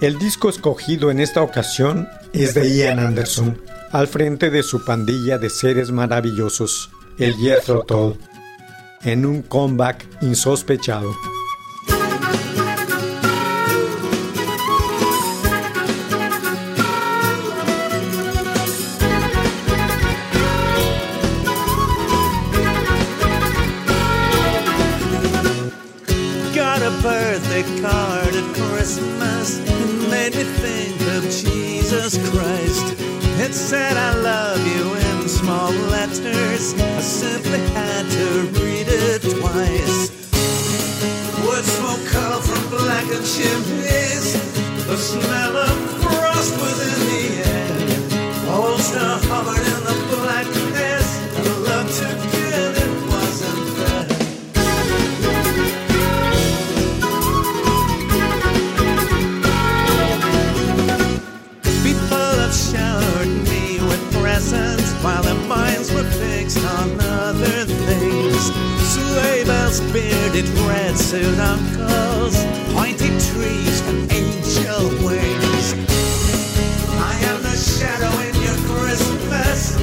El disco escogido en esta ocasión es de Ian Anderson, al frente de su pandilla de seres maravillosos, el Jethro Tull, en un comeback insospechado. Bearded red suit uncles, pointy trees and angel wings. I am the shadow in your Christmas.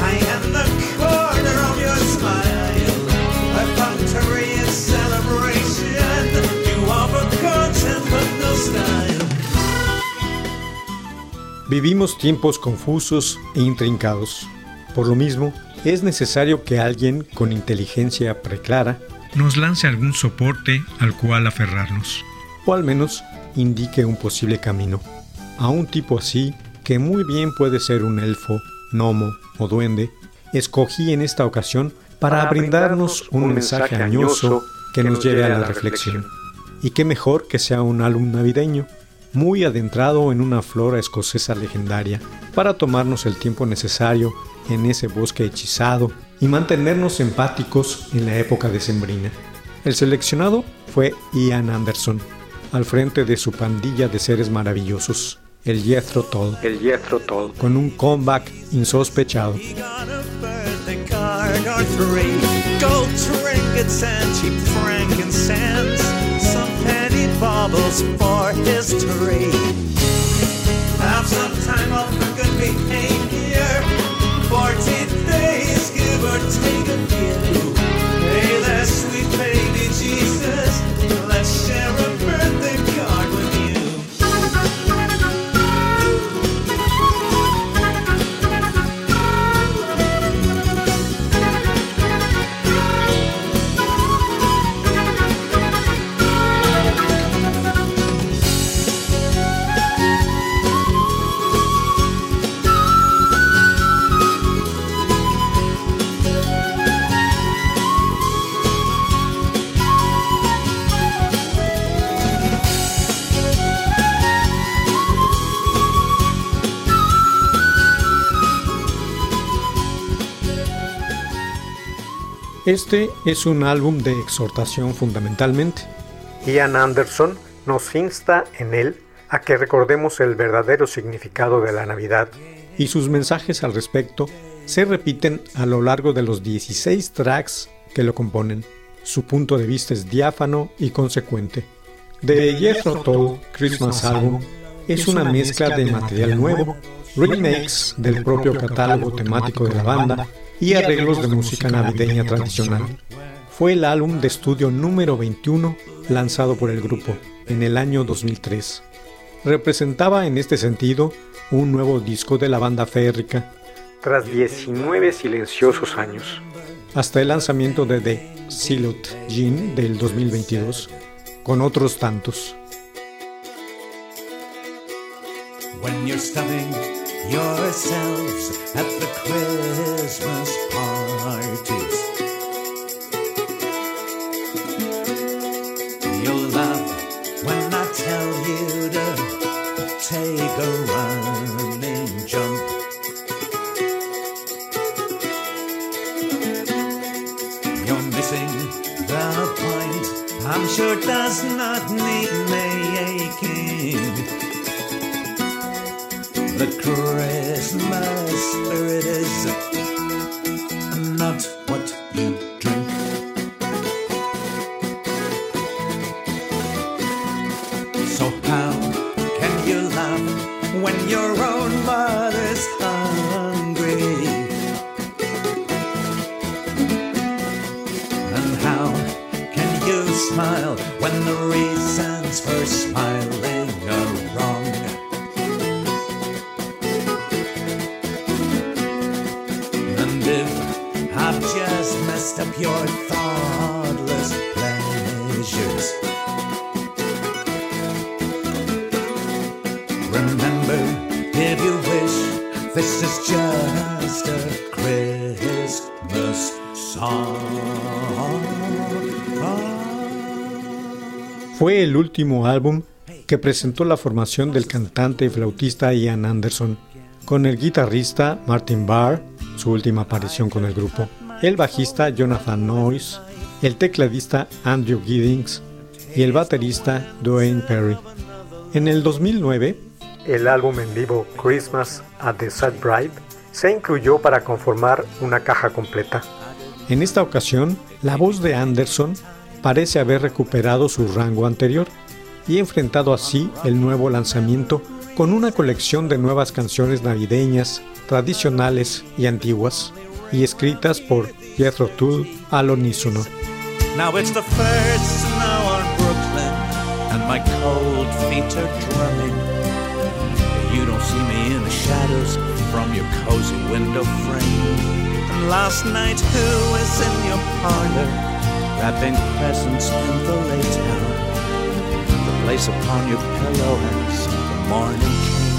I am the corner of your smile. A factory in celebration. You offer content but no style. Vivimos tiempos confusos e intrincados. Por lo mismo, es necesario que alguien con inteligencia preclara nos lance algún soporte al cual aferrarnos. o al menos indique un posible camino. A un tipo así, que muy bien puede ser un elfo, gnomo o duende, escogí en esta ocasión para brindarnos un mensaje añoso que nos lleve a la reflexión. Y qué mejor que sea un álbum navideño, muy adentrado en una flora escocesa legendaria, para tomarnos el tiempo necesario en ese bosque hechizado y mantenernos empáticos en la época decembrina. El seleccionado fue Ian Anderson, al frente de su pandilla de seres maravillosos, el Jethro Tull, el Jethro Tull, con un comeback insospechado. He got a birthday card or three, gold trinkets and cheap frankincense, some baubles for history. Have some time off for good behavior, 14 days, give or take a few. Hey there, sweet baby Jesus, Este es un álbum de exhortación fundamentalmente. Ian Anderson nos insta en él a que recordemos el verdadero significado de la Navidad y sus mensajes al respecto se repiten a lo largo de los 16 tracks que lo componen. Su punto de vista es diáfano y consecuente. The Jethro Tull Christmas Album es una mezcla de material nuevo, remakes del propio catálogo temático de la banda y arreglos de música navideña tradicional. Fue el álbum de estudio número 21 lanzado por el grupo en el año 2003. Representaba en este sentido un nuevo disco de la banda férrica tras 19 silenciosos años, hasta el lanzamiento de The Silot Gin del 2022, con otros tantos. When you're stuffing yourselves at the Christmas parties. You'll love when I tell you to take a running jump. You're missing the point. I'm sure does not need making. The Christmas spirit is remember if you wish, this is just a Christmas song. Fue el último álbum que presentó la formación del cantante y flautista Ian Anderson, con el guitarrista Martin Barr, su última aparición con el grupo, el bajista Jonathan Noyes, el tecladista Andrew Giddings y el baterista Dwayne Perry. En el 2009, el álbum en vivo Christmas at the Sad Bride se incluyó para conformar una caja completa. En esta ocasión, la voz de Anderson parece haber recuperado su rango anterior y enfrentado así el nuevo lanzamiento con una colección de nuevas canciones navideñas, tradicionales y antiguas, y escritas por Jethro Tull al unísono. Now it's the first snow on Brooklyn, and my cold feet are drumming. Cozy window frame. And last night, who was in your parlor, wrapping presents in the late hour? The place upon your pillow as the morning came.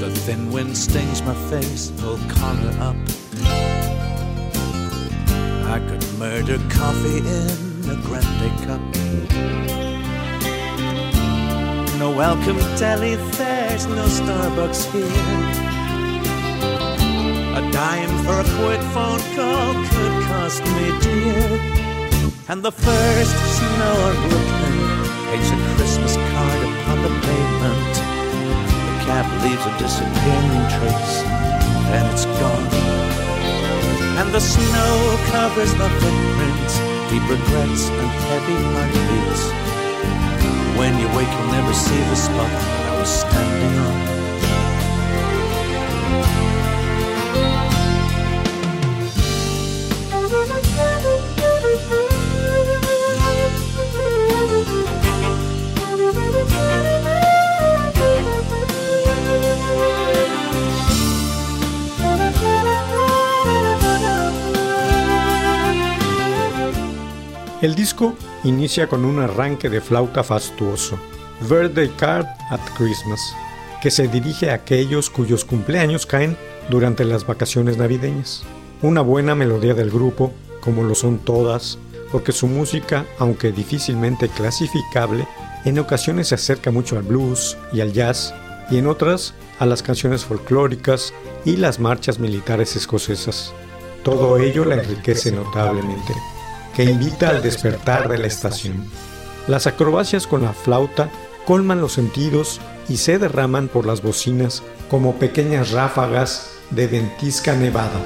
The thin wind stings my face, pull collar up. I could murder coffee in a grande cup. No welcome deli, there's no Starbucks here. A dime for a quick phone call could cost me dear. And the first snow on Brooklyn paints a Christmas card upon the pavement. The cab leaves a disappearing trace, and it's gone. And the snow covers the footprints, deep regrets and heavy heartbeats. When you wake, you'll never see the spot that I was standing on. El disco inicia con un arranque de flauta fastuoso, Birthday Card at Christmas, que se dirige a aquellos cuyos cumpleaños caen durante las vacaciones navideñas. Una buena melodía del grupo, como lo son todas, porque su música, aunque difícilmente clasificable, en ocasiones se acerca mucho al blues y al jazz, y en otras a las canciones folclóricas y las marchas militares escocesas. Todo ello la enriquece notablemente que invita al despertar de la estación. Las acrobacias con la flauta colman los sentidos y se derraman por las bocinas como pequeñas ráfagas de ventisca nevada.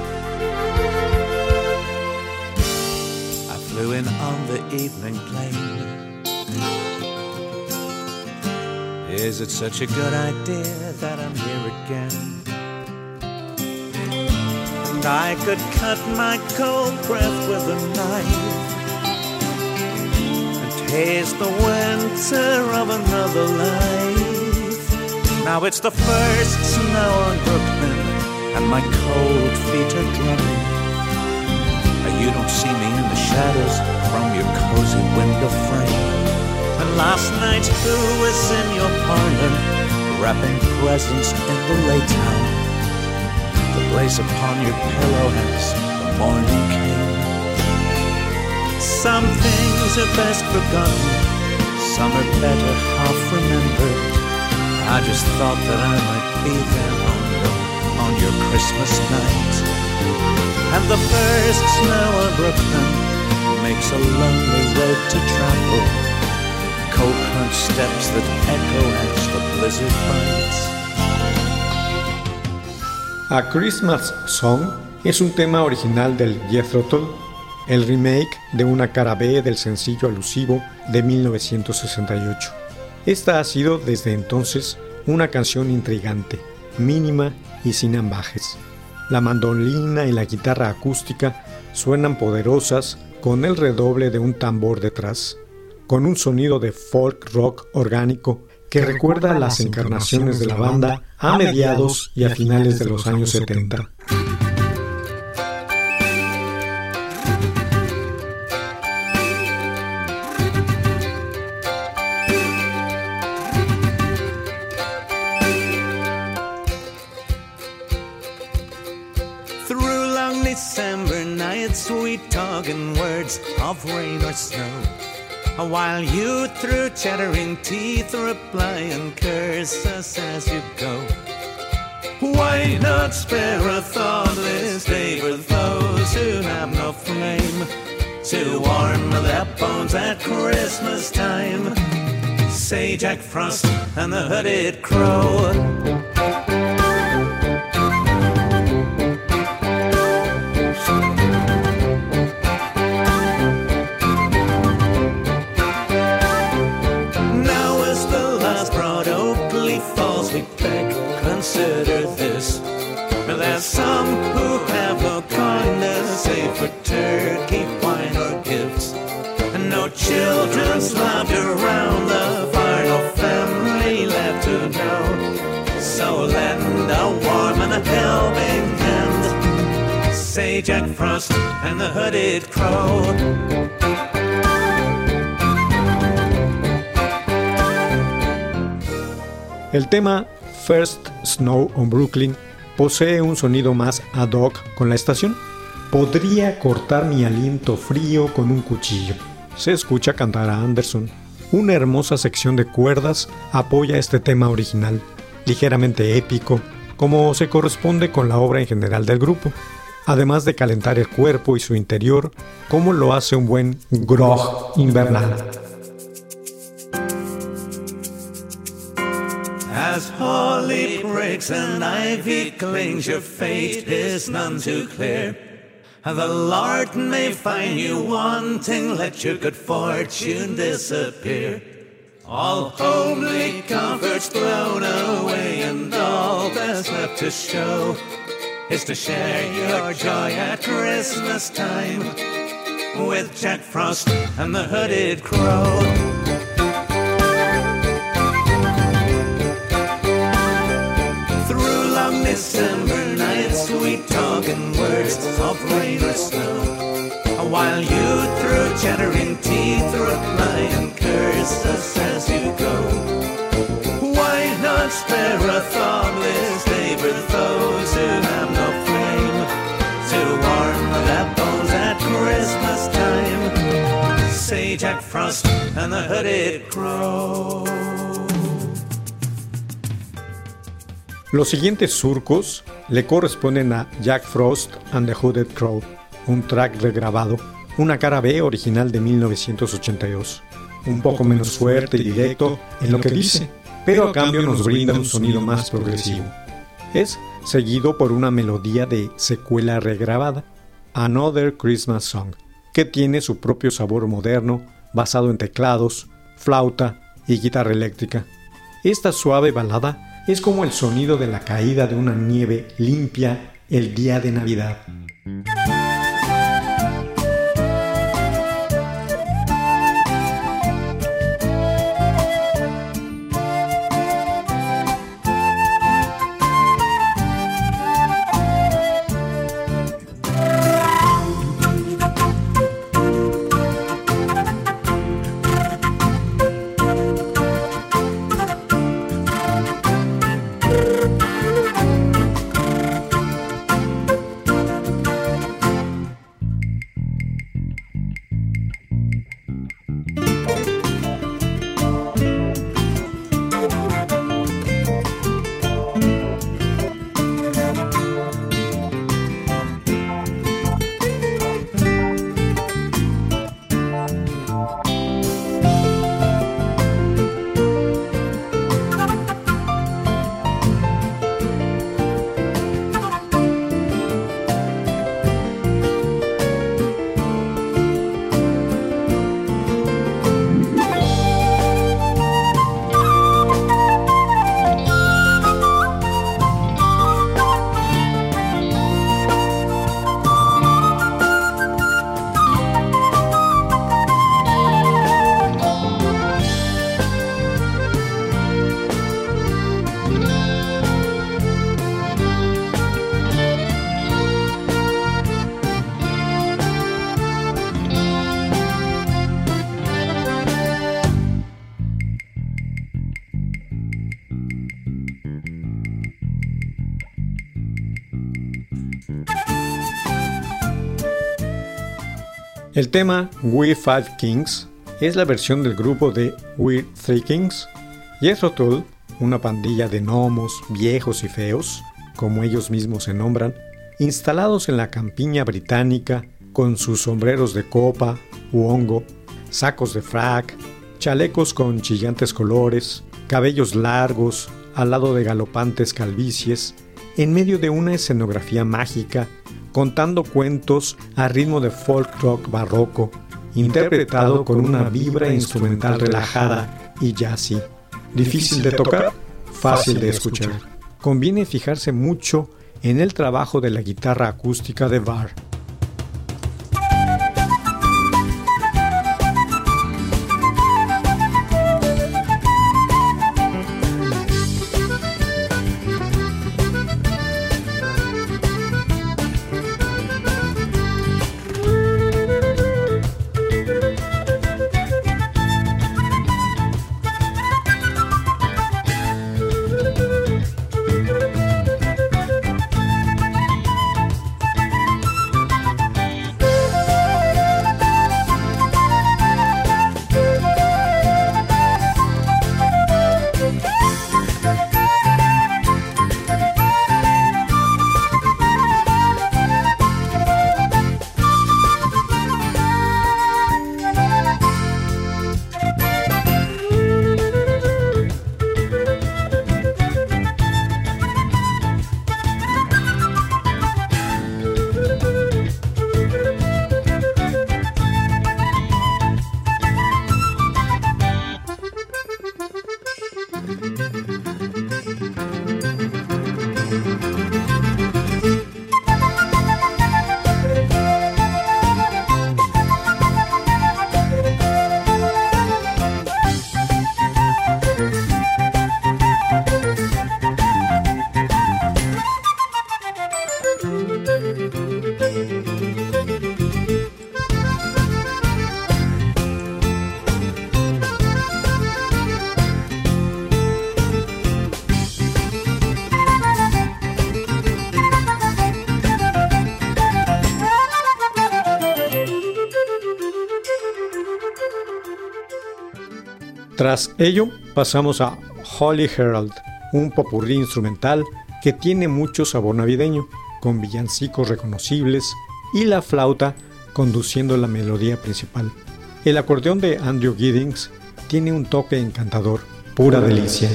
Is it such a good idea that I'm here again? Taste the winter of another life. Now it's the first snow on Brooklyn, and my cold feet are drumming. And you don't see me in the shadows from your cozy window frame. And last night, who was in your parlor, wrapping presents in the late hour? The place upon your pillow as the morning came. Some things are best forgotten, some are better half remembered. I just thought that I might be there on, on your Christmas. Night. And the first snow of Brooklyn makes a lonely road to travel. Cold crunch steps that echo as the blizzard bites. A Christmas Song es un tema original del Jethro Tull, el remake de una cara B del sencillo alusivo de 1968. Esta ha sido desde entonces una canción intrigante, mínima y sin ambajes. La mandolina y la guitarra acústica suenan poderosas con el redoble de un tambor detrás, con un sonido de folk rock orgánico que recuerda las encarnaciones de la banda a mediados y a finales de los años 70. Of rain or snow. While you through chattering teeth reply and curse us as you go. Why not spare a thoughtless day for those who have no flame to warm their bones at Christmas time? Say Jack Frost and the hooded crow. The hooded. El tema First Snow on Brooklyn posee un sonido más ad hoc con la estación. Podría cortar mi aliento frío con un cuchillo se escucha cantar a Anderson. Una hermosa sección de cuerdas apoya este tema original, ligeramente épico, como se corresponde con la obra en general del grupo, además de calentar el cuerpo y su interior, como lo hace un buen grog invernal. As holly breaks and ivy clings, your fate is none too clear. The Lord may find you wanting, let your good fortune disappear. All homely comforts blown away, and all that's left to show is to share your joy at Christmas time with Jack Frost and the Hooded Crow. Through long December nights, sweet talking words of rain or snow. While you through chattering teeth reply and curse us as you go. Why not spare a thoughtless day for those who have no flame to warm their bones at Christmas time? Say Jack Frost and the hooded crow. Los siguientes surcos le corresponden a Jack Frost and the Hooded Crow, un track regrabado, una cara B original de 1982, un poco menos fuerte y directo en lo que dice, pero a cambio nos brinda un sonido más progresivo. Es seguido por una melodía de secuela regrabada, Another Christmas Song, que tiene su propio sabor moderno basado en teclados, flauta y guitarra eléctrica. Esta suave balada es como el sonido de la caída de una nieve limpia el día de Navidad. El tema We Five Kings es la versión del grupo de We Three Kings. Jethro Tull, una pandilla de gnomos viejos y feos, como ellos mismos se nombran, instalados en la campiña británica con sus sombreros de copa u hongo, sacos de frac, chalecos con chillantes colores, cabellos largos, al lado de galopantes calvicies, en medio de una escenografía mágica, contando cuentos a ritmo de folk rock barroco, interpretado con una vibra instrumental relajada y jazzy. Difícil de tocar, fácil de escuchar. Conviene fijarse mucho en el trabajo de la guitarra acústica de Barr. Ello, pasamos a Holy Herald, un popurrí instrumental que tiene mucho sabor navideño, con villancicos reconocibles y la flauta conduciendo la melodía principal. El acordeón de Andrew Giddings tiene un toque encantador, pura delicia.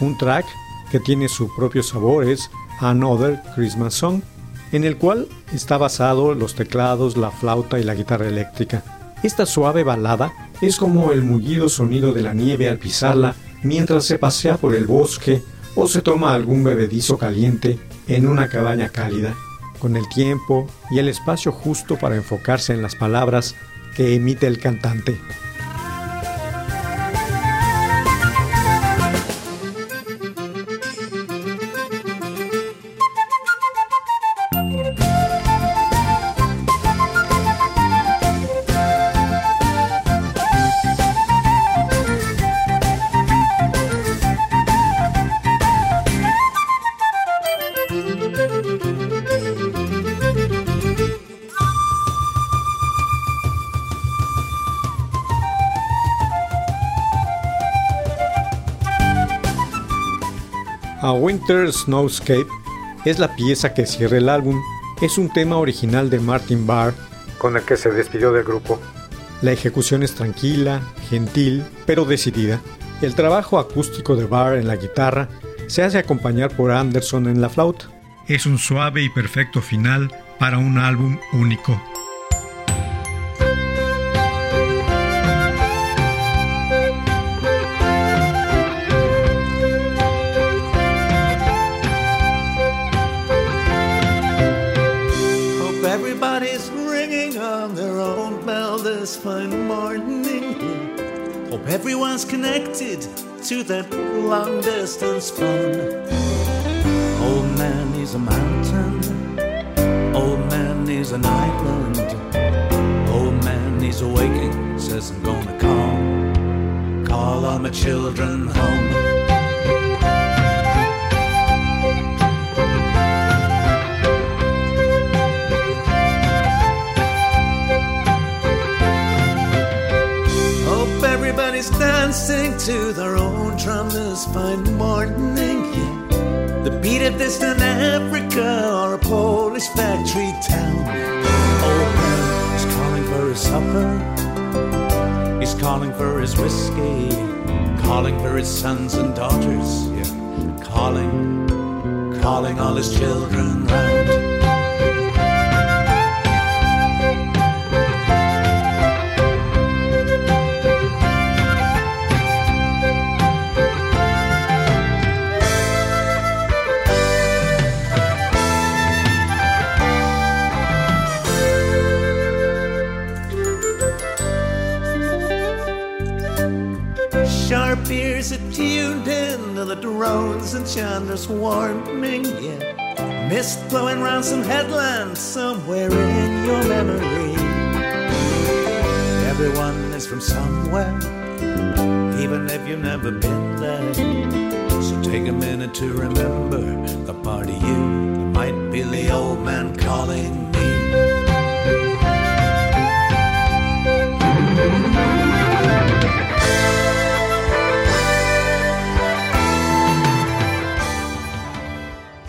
Un track que tiene su propio sabor es Another Christmas Song, en el cual está basado los teclados, la flauta y la guitarra eléctrica. Esta suave balada es como el mullido sonido de la nieve al pisarla mientras se pasea por el bosque o se toma algún bebedizo caliente en una cabaña cálida, con el tiempo y el espacio justo para enfocarse en las palabras que emite el cantante. A Winter Snowscape es la pieza que cierra el álbum. Es un tema original de Martin Barr, con el que se despidió del grupo. La ejecución es tranquila, gentil, pero decidida. El trabajo acústico de Barr en la guitarra se hace acompañar por Anderson en la flauta. Es un suave y perfecto final para un álbum único. Hope connected to that long distance phone. Old man is a mountain. Old man is an island. Old man is awaking, says I'm gonna call. Call all my children home. Listen to their own drummers fine morning. Yeah. The beat of distant Africa or a Polish factory town. Oh, Old man is calling for his supper. He's calling for his whiskey. Calling for his sons and daughters. Yeah. Calling, calling all his children round. The and Chandler's warning, yeah. Mist blowing round some headlands somewhere in your memory. Everyone is from somewhere, even if you've never been there. So take a minute to remember the part of you that might be the old man calling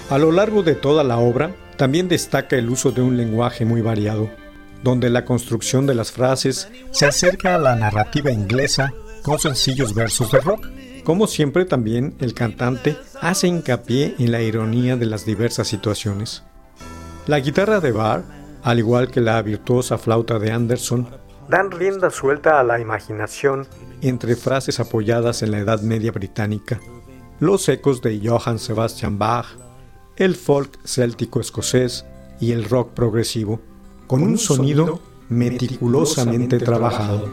A lo largo de toda la obra, también destaca el uso de un lenguaje muy variado, donde la construcción de las frases se acerca a la narrativa inglesa con sencillos versos de rock. Como siempre también el cantante hace hincapié en la ironía de las diversas situaciones. La guitarra de Barr, al igual que la virtuosa flauta de Anderson, dan rienda suelta a la imaginación entre frases apoyadas en la Edad Media británica, los ecos de Johann Sebastian Bach, el folk céltico escocés y el rock progresivo, con un sonido meticulosamente trabajado.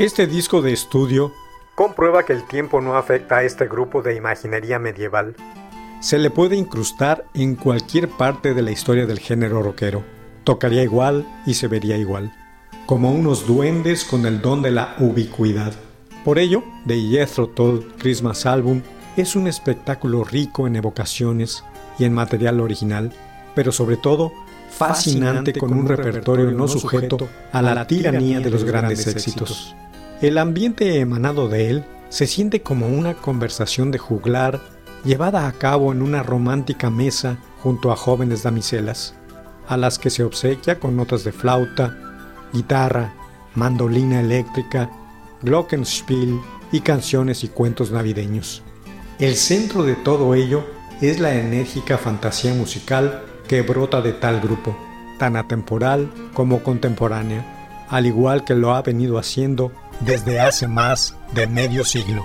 Este disco de estudio comprueba que el tiempo no afecta a este grupo de imaginería medieval. Se le puede incrustar en cualquier parte de la historia del género rockero. Tocaría igual y se vería igual. Como unos duendes con el don de la ubicuidad. Por ello, The Jethro Tull Christmas Album es un espectáculo rico en evocaciones y en material original, pero sobre todo fascinante con un repertorio no sujeto a la tiranía de los grandes éxitos. El ambiente emanado de él se siente como una conversación de juglar llevada a cabo en una romántica mesa junto a jóvenes damiselas, a las que se obsequia con notas de flauta, guitarra, mandolina eléctrica, glockenspiel y canciones y cuentos navideños. El centro de todo ello es la enérgica fantasía musical que brota de tal grupo, tan atemporal como contemporánea, al igual que lo ha venido haciendo desde hace más de medio siglo.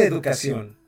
Educación.